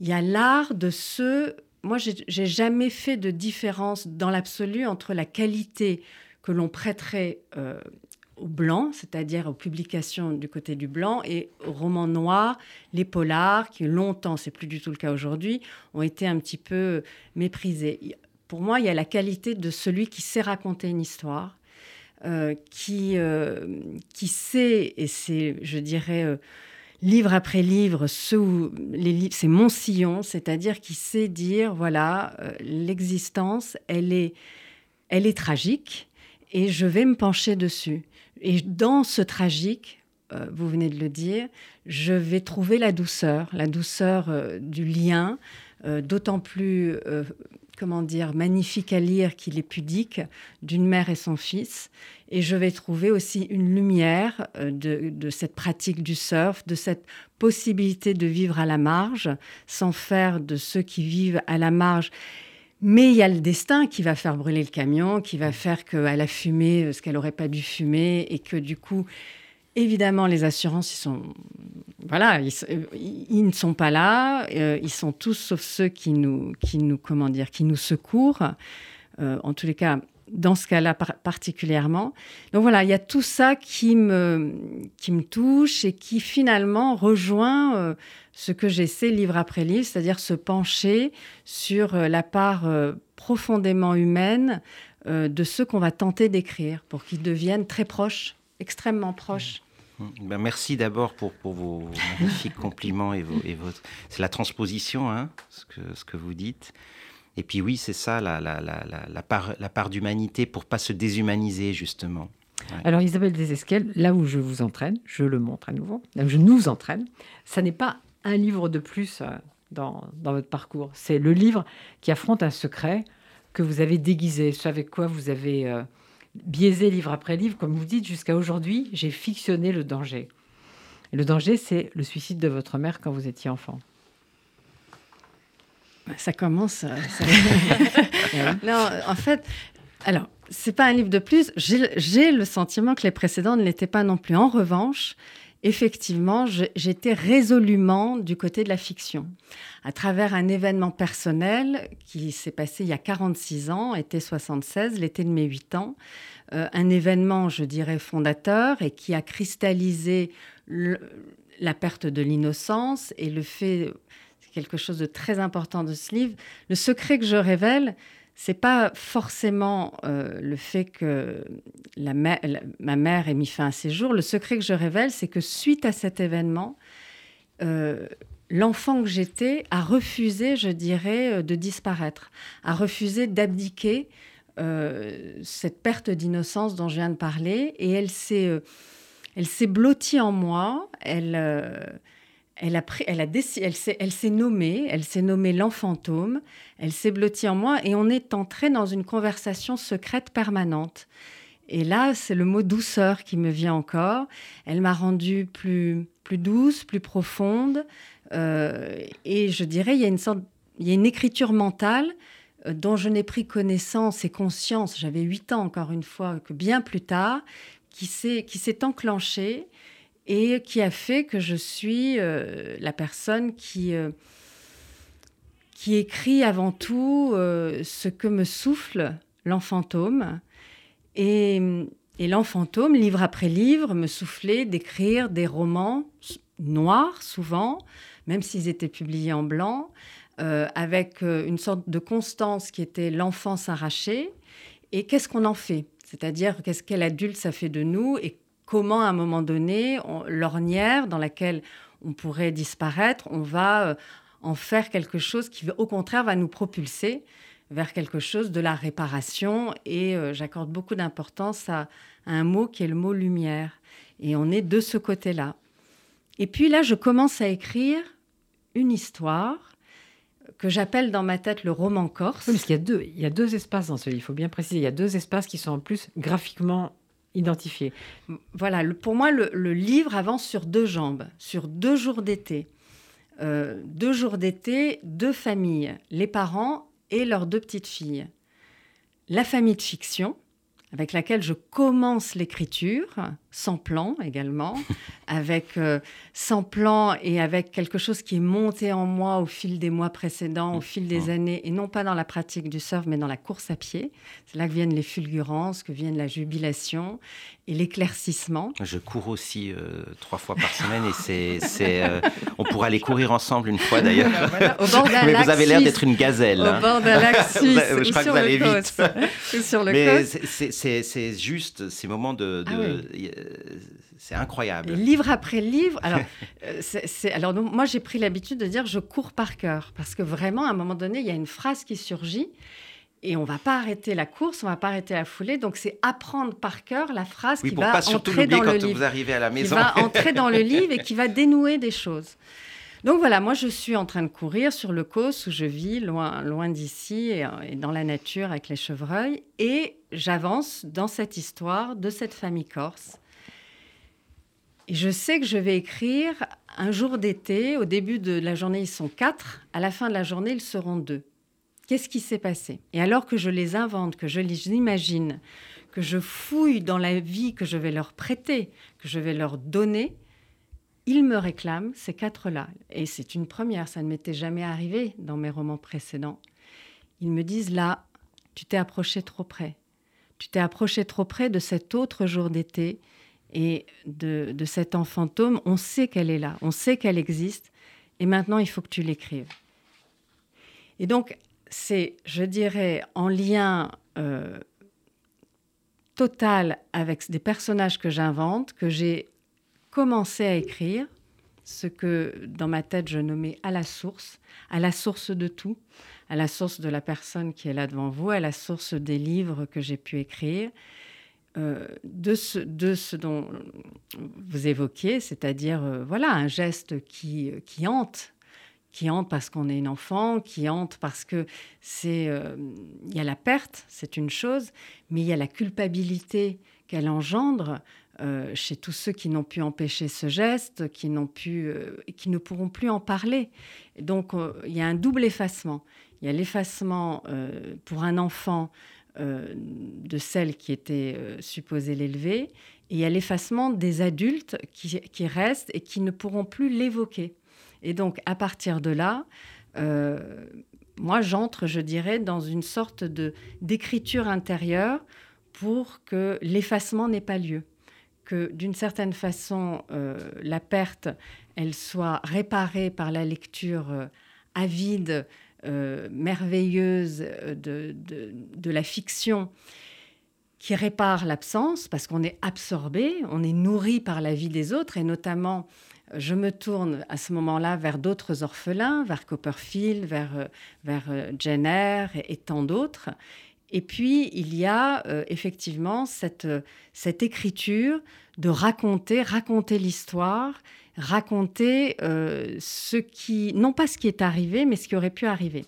Il y a l'art de ce moi, j'ai jamais fait de différence dans l'absolu entre la qualité que l'on prêterait euh, au blanc, c'est-à-dire aux publications du côté du blanc, et aux romans noirs, les polars, qui longtemps, c'est plus du tout le cas aujourd'hui, ont été un petit peu méprisés. Pour moi, il y a la qualité de celui qui sait raconter une histoire, euh, qui, euh, qui sait, et c'est, je dirais, livre après livre, c'est mon sillon, c'est-à-dire qui sait dire voilà, euh, l'existence, elle est, elle est tragique et je vais me pencher dessus. Et dans ce tragique, euh, vous venez de le dire, je vais trouver la douceur, la douceur euh, du lien, d'autant plus comment dire, magnifique à lire qu'il est pudique, d'une mère et son fils. Et je vais trouver aussi une lumière euh, de, cette pratique du surf, de cette possibilité de vivre à la marge, sans faire de ceux qui vivent à la marge. Mais il y a le destin qui va faire brûler le camion, qui va faire qu'elle a fumé euh, ce qu'elle n'aurait pas dû fumer, et que du coup, Évidemment, les assurances, ils ne sont pas là. Euh, ils sont tous sauf ceux qui nous, comment dire, qui nous secourent. Euh, en tous les cas, dans ce cas-là particulièrement. Donc voilà, il y a tout ça qui me, touche et qui finalement rejoint euh, ce que j'essaie livre après livre, c'est-à-dire se pencher sur la part profondément humaine de ceux qu'on va tenter d'écrire pour qu'ils deviennent très proches, extrêmement proches. Ben merci d'abord pour, pour, vos magnifiques compliments et, vos, et votre. C'est la transposition, hein, ce, que, ce que vous dites. Et puis oui, c'est ça, la, la, la, la, part, d'humanité pour pas se déshumaniser, justement. Alors Isabelle Desesquelles, là où je vous entraîne, je le montre à nouveau, là où je nous entraîne, ça n'est pas un livre de plus euh, dans, dans votre parcours. C'est le livre qui affronte un secret que vous avez déguisé, ce avec quoi vous avez... Euh, biaisé livre après livre, comme vous dites, jusqu'à aujourd'hui, j'ai fictionné le danger. le danger, c'est le suicide de votre mère quand vous étiez enfant. Ça commence. Euh, non, en fait, alors, c'est pas un livre de plus. J'ai le sentiment que les précédents ne l'étaient pas non plus. En revanche, effectivement, j'étais résolument du côté de la fiction. À travers un événement personnel qui s'est passé il y a 46 ans, été 76, l'été de mes 8 ans, euh, un événement, je dirais, fondateur et qui a cristallisé la perte de l'innocence et le fait, c'est quelque chose de très important de ce livre, le secret que je révèle, c'est pas forcément euh, le fait que ma mère ait mis fin à ses jours. Le secret que je révèle, c'est que suite à cet événement, euh, l'enfant que j'étais a refusé, je dirais, euh, de disparaître, a refusé d'abdiquer cette perte d'innocence dont je viens de parler, et elle s'est, elle blottie en moi. Elle elle a pris, elle a s'est, elle s'est nommée, elle s'est nommée l'enfantôme, elle s'est blottie en moi et on est entré dans une conversation secrète permanente. Et là, c'est le mot douceur qui me vient encore. Elle m'a rendue plus, plus douce, plus profonde. Euh, et je dirais, il y a une écriture mentale euh, dont je n'ai pris connaissance et conscience, j'avais huit ans encore une fois, que bien plus tard, qui s'est, qui s'est enclenchée et qui a fait que je suis euh, la personne qui, euh, qui écrit avant tout euh, ce que me souffle l'enfantôme. Et, et l'enfantôme, livre après livre, me soufflait d'écrire des romans noirs souvent, même s'ils étaient publiés en blanc, avec une sorte de constance qui était l'enfance arrachée. Et qu'est-ce qu'on en fait? C'est-à-dire, qu'est-ce quel adulte ça fait de nous? Et comment à un moment donné, l'ornière dans laquelle on pourrait disparaître, on va euh, en faire quelque chose qui, au contraire, va nous propulser vers quelque chose de la réparation. Et euh, j'accorde beaucoup d'importance à, un mot qui est le mot lumière. Et on est de ce côté-là. Et puis là, je commence à écrire une histoire que j'appelle dans ma tête le roman corse. parce qu'il y a deux, il y a deux espaces dans ce livre. Il faut bien préciser, il y a deux espaces qui sont en plus graphiquement identifié. Voilà, pour moi, le, livre avance sur deux jambes, sur deux jours d'été. Euh, deux jours d'été, deux familles, les parents et leurs deux petites filles. La famille de fiction, avec laquelle je commence l'écriture, sans plan également, avec euh, sans plan et avec quelque chose qui est monté en moi au fil des mois précédents, au fil des années, et non pas dans la pratique du surf, mais dans la course à pied. C'est là que viennent les fulgurances, que viennent la jubilation et l'éclaircissement. Je cours aussi euh, trois fois par semaine et c'est, c'est euh, on pourra aller courir ensemble une fois d'ailleurs. au bord d'un Mais vous avez l'air d'être une gazelle. Au hein. bord d'un lac suisse. je crois que vous allez vite. sur le Mais c'est, c'est, juste ces moments de, ah c'est incroyable. livre après livre. Alors, euh, c'est, alors moi, j'ai pris l'habitude de dire je cours par cœur. Parce que vraiment, à un moment donné, il y a une phrase qui surgit. Et on va pas arrêter la course, on va pas arrêter la foulée. Donc c'est apprendre par cœur la phrase qui va entrer dans le livre. Vous arrivez à la maison. Qui va entrer dans le livre et qui va dénouer des choses. Donc voilà, moi je suis en train de courir sur le Causse où je vis, loin, loin d'ici et, et, dans la nature avec les chevreuils, et j'avance dans cette histoire de cette famille corse et je sais que je vais écrire un jour d'été. Au début de la journée, ils sont quatre. À la fin de la journée, ils seront deux. Qu'est-ce qui s'est passé? Et alors que je les invente, que je les imagine, que je fouille dans la vie que je vais leur prêter, que je vais leur donner, ils me réclament ces quatre-là. Et c'est une première, ça ne m'était jamais arrivé dans mes romans précédents. Ils me disent là, tu t'es approché trop près. Tu t'es approché trop près de cet autre jour d'été et de, de cet fantôme, on sait qu'elle est là, on sait qu'elle existe, et maintenant il faut que tu l'écrives. Et donc, c'est, je dirais, en lien euh, total avec des personnages que j'invente, que j'ai commencé à écrire, ce que dans ma tête je nommais à la source, à la source de tout, à la source de la personne qui est là devant vous, à la source des livres que j'ai pu écrire, euh, de, ce, dont vous évoquiez, c'est-à-dire euh, voilà un geste qui, qui hante, qui hante parce qu'on est une enfant, qui hante parce que c'est euh, il y a la perte, c'est une chose, mais il y a la culpabilité qu'elle engendre chez tous ceux qui n'ont pu empêcher ce geste, qui n'ont pu, qui ne pourront plus en parler. donc il y a un double effacement. Il y a l'effacement pour un enfant euh, de celle qui était euh, supposée l'élever. Et il y a l'effacement des adultes qui, restent et qui ne pourront plus l'évoquer. Et donc, à partir de là, euh, moi, j'entre, je dirais, dans une sorte de d'écriture intérieure pour que l'effacement n'ait pas lieu, que d'une certaine façon, euh, la perte, elle soit réparée par la lecture euh, avide, merveilleuse de, de, de, la fiction qui répare l'absence, parce qu'on est absorbé, on est nourri par la vie des autres, et notamment je me tourne à ce moment-là vers d'autres orphelins, vers Copperfield, vers, euh, vers euh, Jenner et, tant d'autres. Et puis, il y a euh, effectivement cette, cette écriture de raconter, raconter l'histoire, raconter ce qui, non pas ce qui est arrivé, mais ce qui aurait pu arriver.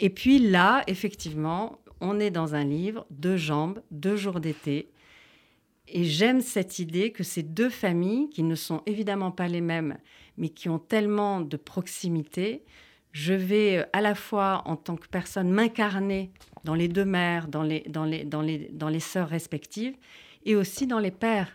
Et puis là, effectivement, on est dans un livre, deux jambes, deux jours d'été, et j'aime cette idée que ces deux familles, qui ne sont évidemment pas les mêmes, mais qui ont tellement de proximité, je vais euh, à la fois en tant que personne m'incarner dans les deux mères, dans les, dans les, dans les, dans les sœurs respectives, et aussi dans les pères.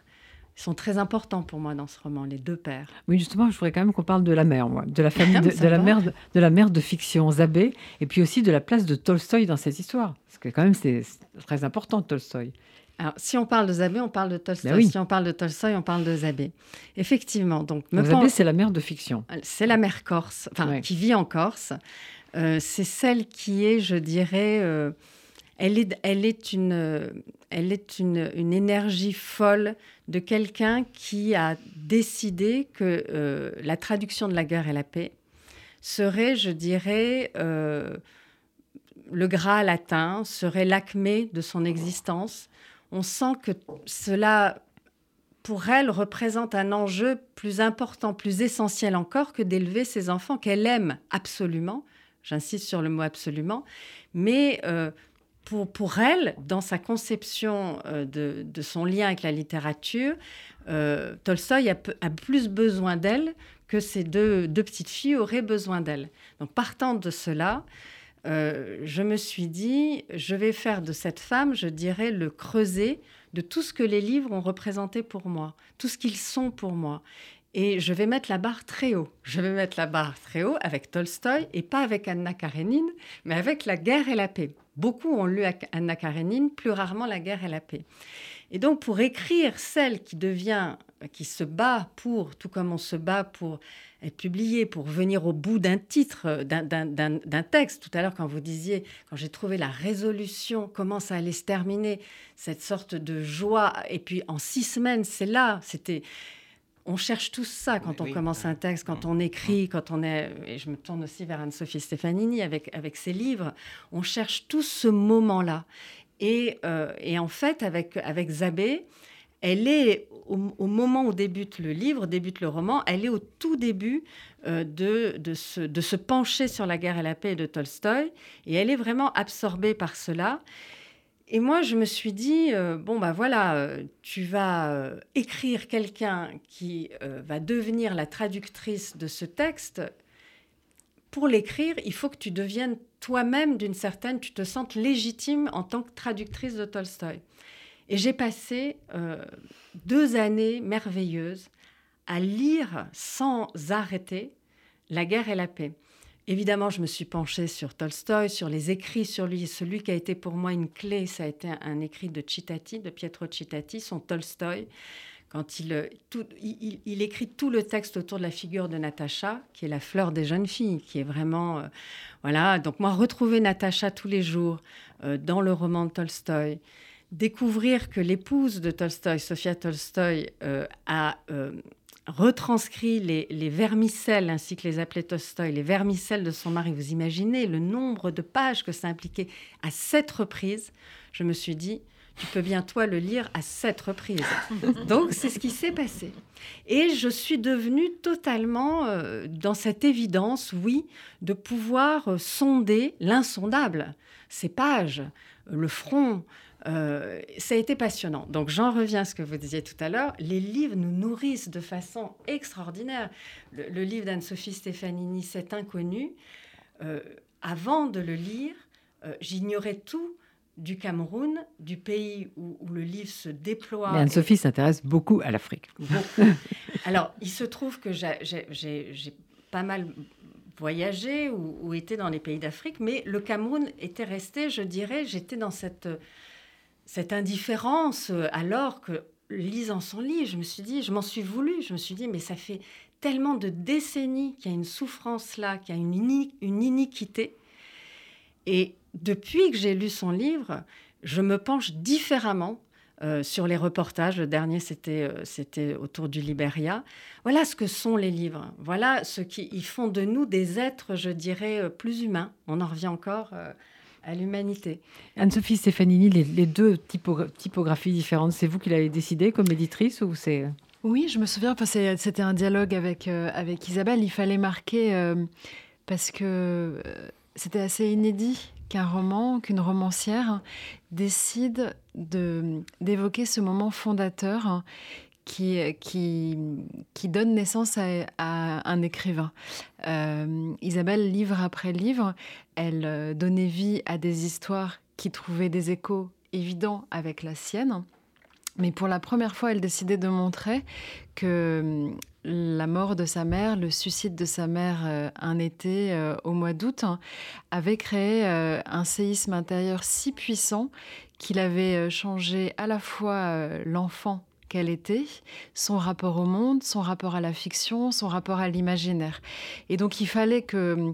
Ils sont très importants pour moi dans ce roman, les deux pères. Oui, justement, je voudrais quand même qu'on parle de la mère, moi, de la famille, de, la mère, de, de, la mère de fiction, Zabé, et puis aussi de la place de Tolstoï dans cette histoire, parce que quand même c'est très important Tolstoï. Alors, si on parle de Zabé, on parle de Tolstoï. Ben si on parle de Tolstoï, on parle de Zabé. Effectivement. Donc, Zabé, c'est la mère de fiction. C'est la mère corse, enfin, qui vit en Corse. Euh, c'est celle qui est, je dirais, euh, elle, est, elle est, une, elle est une, une énergie folle de quelqu'un qui a décidé que euh, la traduction de la guerre et la paix serait, je dirais, le Graal latin, serait l'acmé de son existence on sent que cela, pour elle, représente un enjeu plus important, plus essentiel encore que d'élever ses enfants qu'elle aime absolument. J'insiste sur le mot absolument. Mais euh, pour, pour, elle, dans sa conception euh, de, son lien avec la littérature, euh, Tolstoï a, plus besoin d'elle que ces deux, deux, petites filles auraient besoin d'elle. Donc partant de cela, euh, je me suis dit, je vais faire de cette femme, je dirais, le creuset de tout ce que les livres ont représenté pour moi, tout ce qu'ils sont pour moi. Et je vais mettre la barre très haut. Je vais mettre la barre très haut avec Tolstoï et pas avec Anna Karenine, mais avec La guerre et la paix. Beaucoup ont lu Anna Karenine, plus rarement La guerre et la paix. Et donc pour écrire celle qui devient, qui se bat pour, tout comme on se bat pour être publié pour venir au bout d'un titre, euh, d'un texte. Tout à l'heure, quand vous disiez, quand j'ai trouvé la résolution, comment ça allait se terminer, cette sorte de joie, et puis en six semaines, c'est là, c'était... On cherche tout ça quand on commence un texte, quand on écrit, quand on est... Et je me tourne aussi vers Anne-Sophie Stefanini avec, avec ses livres. On cherche tout ce moment-là. Et, euh, et, en fait, avec, avec Zabé, elle est au, moment où débute le livre, débute le roman, elle est au tout début euh, de, de, se, de, se, pencher sur la guerre et la paix de Tolstoï, et elle est vraiment absorbée par cela. Et moi, je me suis dit, euh, bon, bah voilà, euh, tu vas écrire quelqu'un qui va devenir la traductrice de ce texte. Pour l'écrire, il faut que tu deviennes toi-même d'une certaine, tu te sentes légitime en tant que traductrice de Tolstoï. Et j'ai passé euh, deux années merveilleuses à lire sans arrêter La guerre et la paix. Évidemment, je me suis penchée sur Tolstoï, sur les écrits sur lui. Celui qui a été pour moi une clé, ça a été un, écrit de Cittati, de Pietro Cittati, son Tolstoï. Quand il, il, écrit tout le texte autour de la figure de Natacha, qui est la fleur des jeunes filles, qui est vraiment... Euh, voilà, donc moi, retrouver Natacha tous les jours euh, dans le roman de Tolstoï, découvrir que l'épouse de Tolstoï, Sofia Tolstoï, euh, a euh, retranscrit les, vermicelles, ainsi que les appelait Tolstoï, les vermicelles de son mari. Vous imaginez le nombre de pages que ça impliquait à sept reprises. Je me suis dit, tu peux bien toi le lire à sept reprises. Donc c'est ce qui s'est passé. Et je suis devenue totalement euh, dans cette évidence, oui, de pouvoir sonder l'insondable, ces pages, le front, euh, ça a été passionnant. Donc j'en reviens à ce que vous disiez tout à l'heure. Les livres nous nourrissent de façon extraordinaire. Le, livre d'Anne-Sophie Stefanini, Cet inconnu, euh, avant de le lire, euh, j'ignorais tout du Cameroun, du pays où, le livre se déploie. Mais Anne-Sophie s'intéresse beaucoup à l'Afrique. Alors, il se trouve que j'ai pas mal voyagé ou, été dans les pays d'Afrique, mais le Cameroun était resté, je dirais, j'étais dans cette, cette indifférence alors que lisant son livre, je me suis dit, je m'en suis voulu, je me suis dit, mais ça fait tellement de décennies qu'il y a une souffrance là, qu'il y a une, iniquité. Et depuis que j'ai lu son livre, je me penche différemment euh, sur les reportages. Le dernier, c'était, euh, c'était autour du Liberia. Voilà ce que sont les livres. Voilà ce qui font de nous des êtres, je dirais, euh, plus humains. On en revient encore à l'humanité. Anne-Sophie Stefanini, les, deux typographies différentes, c'est vous qui l'avez décidé comme éditrice ou c'est... Oui, je me souviens, c'était un dialogue avec, avec Isabelle. Il fallait marquer parce que c'était assez inédit qu'un roman, qu'une romancière décide d'évoquer ce moment fondateur qui, donne naissance à, un écrivain. Euh, Isabelle, livre après livre, elle euh, donnait vie à des histoires qui trouvaient des échos évidents avec la sienne. Mais pour la première fois, elle décidait de montrer que la mort de sa mère, le suicide de sa mère euh, un été au mois d'août, hein, avait créé un séisme intérieur si puissant qu'il avait changé à la fois l'enfant qu'elle était, son rapport au monde, son rapport à la fiction, son rapport à l'imaginaire. Et donc il fallait que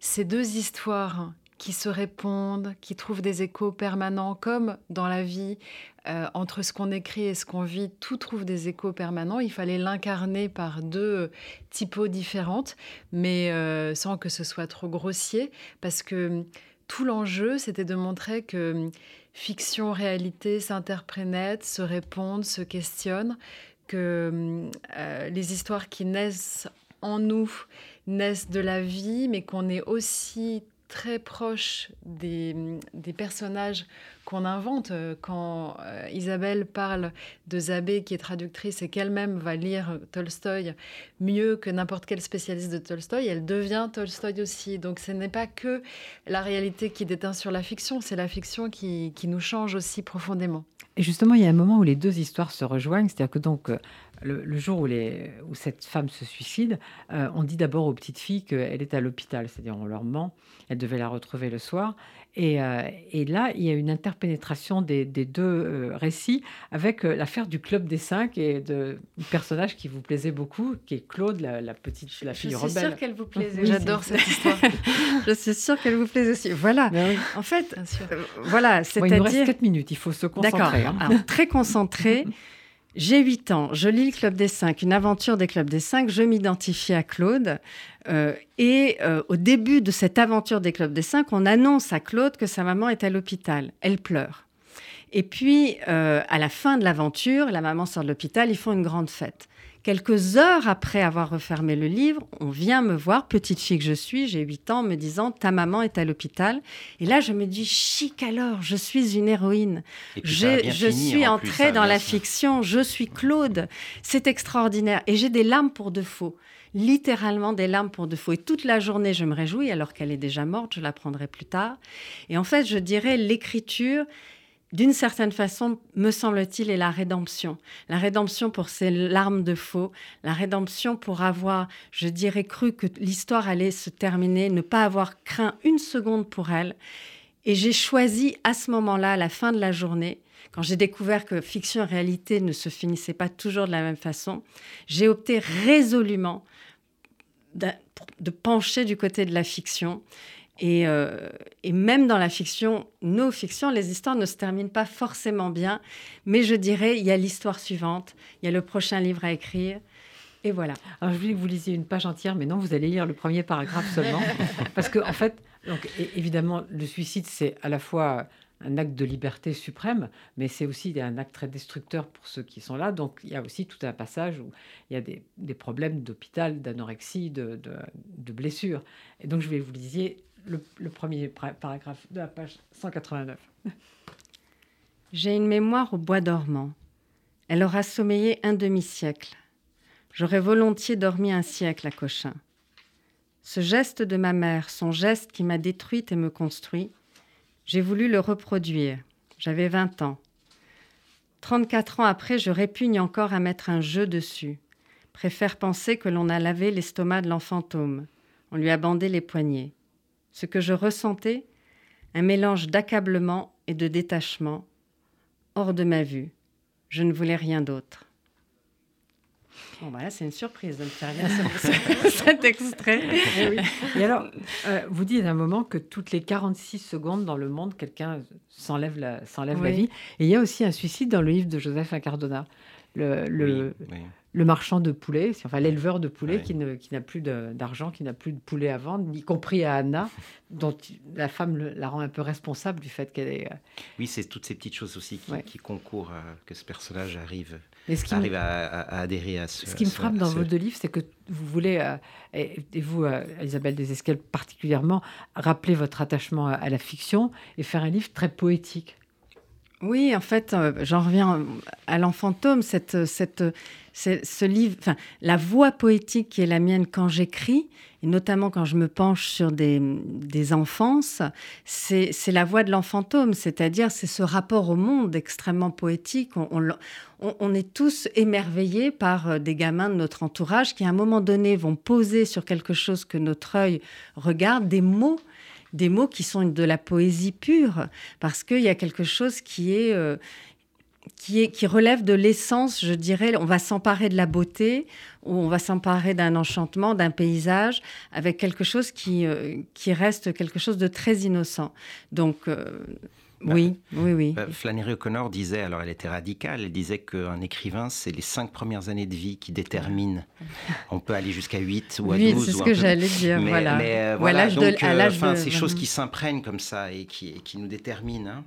ces deux histoires qui se répondent, qui trouvent des échos permanents, comme dans la vie, euh, entre ce qu'on écrit et ce qu'on vit, tout trouve des échos permanents. Il fallait l'incarner par deux typos différentes, mais euh, sans que ce soit trop grossier, parce que hum, tout l'enjeu, c'était de montrer que hum, fiction, réalité s'interprètent, se répondent, se questionnent, que euh, les histoires qui naissent en nous naissent de la vie, mais qu'on est aussi très proche des, des personnages qu'on invente. Euh, quand euh, Isabelle parle de Zabé, qui est traductrice et qu'elle-même va lire Tolstoï mieux que n'importe quel spécialiste de Tolstoï, elle devient Tolstoï aussi. Donc ce n'est pas que la réalité qui déteint sur la fiction, c'est la fiction qui, qui nous change aussi profondément. Et justement, il y a un moment où les deux histoires se rejoignent, c'est-à-dire que donc le, jour où, les, où, cette femme se suicide, euh, on dit d'abord aux petites filles qu'elle est à l'hôpital, c'est-à-dire on leur ment, elle devait la retrouver le soir. Et, euh, et là, il y a une interpénétration des, des deux euh, récits avec l'affaire du Club des Cinq et de un personnage qui vous plaisait beaucoup, qui est Claude, la, petite la fille rebelle. Je suis sûre qu'elle vous plaisait. J'adore cette histoire. je suis sûre qu'elle vous plaisait aussi. Voilà. Ben en fait, voilà, c'est-à-dire... il nous reste 4 minutes, il faut se concentrer. D'accord. Hein. Très concentré. J'ai 8 ans, je lis le Club des Cinq, une aventure des Clubs des Cinq, je m'identifie à Claude. Euh, et euh, au début de cette aventure des Clubs des Cinq, on annonce à Claude que sa maman est à l'hôpital. Elle pleure. Et puis, euh, à la fin de l'aventure, la maman sort de l'hôpital, ils font une grande fête. Quelques heures après avoir refermé le livre, on vient me voir, petite fille que je suis, j'ai 8 ans, me disant Ta maman est à l'hôpital. Et là, je me dis Chic alors, je suis une héroïne. Je, je suis entrée dans la fiction, je suis Claude. C'est extraordinaire. Et j'ai des larmes pour de faux littéralement des larmes pour de faux. Et toute la journée, je me réjouis, alors qu'elle est déjà morte, je l'apprendrai plus tard. Et en fait, je dirais, l'écriture, d'une certaine façon, me semble-t-il, est la rédemption. La rédemption pour ces larmes de faux, la rédemption pour avoir, je dirais, cru que l'histoire allait se terminer, ne pas avoir craint une seconde pour elle. Et j'ai choisi à ce moment-là, à la fin de la journée, quand j'ai découvert que fiction et réalité ne se finissaient pas toujours de la même façon, j'ai opté résolument de pencher du côté de la fiction euh, et, même dans la fiction, nos fictions, les histoires ne se terminent pas forcément bien, mais je dirais, il y a l'histoire suivante, il y a le prochain livre à écrire. Et voilà. Alors, je voulais que vous lisiez une page entière, mais non, vous allez lire le premier paragraphe seulement. parce que, en fait, donc, évidemment, le suicide, c'est à la fois un acte de liberté suprême, mais c'est aussi un acte très destructeur pour ceux qui sont là. Donc il y a aussi tout un passage où il y a des, problèmes d'hôpital, d'anorexie, de, de, blessures. Et donc je vais vous lisiez le, premier paragraphe de la page 189. J'ai une mémoire au bois dormant. Elle aura sommeillé un demi-siècle. J'aurais volontiers dormi un siècle à Cochin. Ce geste de ma mère, son geste qui m'a détruite et me construit, J'ai voulu le reproduire. J'avais 20 ans. 34 ans après, je répugne encore à mettre un jeu dessus. Préfère penser que l'on a lavé l'estomac de l'enfantôme. On lui a bandé les poignets. Ce que je ressentais, un mélange d'accablement et de détachement, hors de ma vue. Je ne voulais rien d'autre. Bon, voilà, c'est une surprise de me faire lire ce- cet extrait. Eh oui. Et alors, euh, vous dites à un moment que toutes les 46 secondes dans le monde, quelqu'un s'enlève la, s'enlève la Oui. vie. Et il y a aussi un suicide dans le livre de Joseph Incardona, le, le, Oui, oui. Le marchand de poulets, enfin l'éleveur de poulets Ouais. qui, ne, qui n'a plus d'argent, qui n'a plus de poulets à vendre, y compris à Anna, dont la femme le- la rend un peu responsable du fait qu'elle est... euh, Oui, c'est toutes ces petites choses aussi qui, Ouais. qui concourent à que ce personnage arrive, Mais ce qui me- arrive à, à- à adhérer à ce. Ce qui me ce- frappe dans ce- vos deux livres, c'est que vous voulez, euh, et, et vous, euh, Isabelle Desescales particulièrement, rappeler votre attachement à, à la fiction et faire un livre très poétique. Oui, en fait, euh, j'en reviens à l'enfantôme, cette, cette, ce livre, enfin, la voix poétique qui est la mienne quand j'écris, et notamment quand je me penche sur des, des enfances, c'est la voix de l'enfantôme, c'est-à-dire c'est ce rapport au monde extrêmement poétique. On, on- on est tous émerveillés par euh, des gamins de notre entourage qui, à un moment donné, vont poser sur quelque chose que notre œil regarde, des mots des mots qui sont de la poésie pure, parce qu'il y a quelque chose qui est, euh, qui est qui relève de l'essence, je dirais. On va s'emparer de la beauté, ou on va s'emparer d'un enchantement, d'un paysage, avec quelque chose qui, euh, qui reste quelque chose de très innocent. Donc, euh, Bah, oui, oui, oui. Euh, Flannery O'Connor disait, alors elle était radicale, elle disait qu'un écrivain, c'est les cinq premières années de vie qui déterminent. On peut aller jusqu'à 8 ou à Oui, 12. c'est ce que j'allais dire. Mais, voilà. mais, euh, à voilà, l'âge de- donc, à euh, l'âge enfin, de- ces choses qui s'imprègnent comme ça et qui, et qui nous déterminent. hein.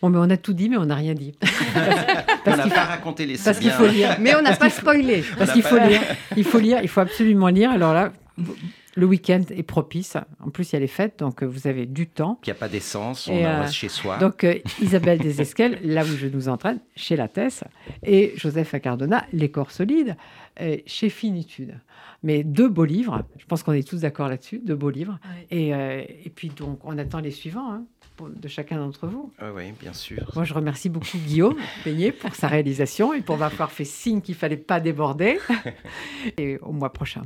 Bon, mais on a tout dit, mais on n'a rien dit. On n'a pas raconté les Parce qu'il faut lire. Mais on n'a pas spoilé. Parce qu'il faut pas- lire. Il faut lire. Il faut absolument lire. Alors là, le week-end est propice. En plus, il y a les fêtes, donc euh, vous avez du temps. Il n'y a pas d'essence, on en euh, reste chez soi. Donc, euh, Isabelle Desescales, là où je nous entraîne, chez La Tesse, et Joseph Accardona, Les corps solides, euh, chez Finitude. Mais deux beaux livres, je pense qu'on est tous d'accord là-dessus, deux beaux livres. Et, euh, et puis, donc, on attend les suivants hein, de chacun d'entre vous. Ah oui, bien sûr. Moi, je remercie beaucoup Guillaume Peigné pour sa réalisation et pour m'avoir fait signe qu'il fallait pas déborder. Et au mois prochain.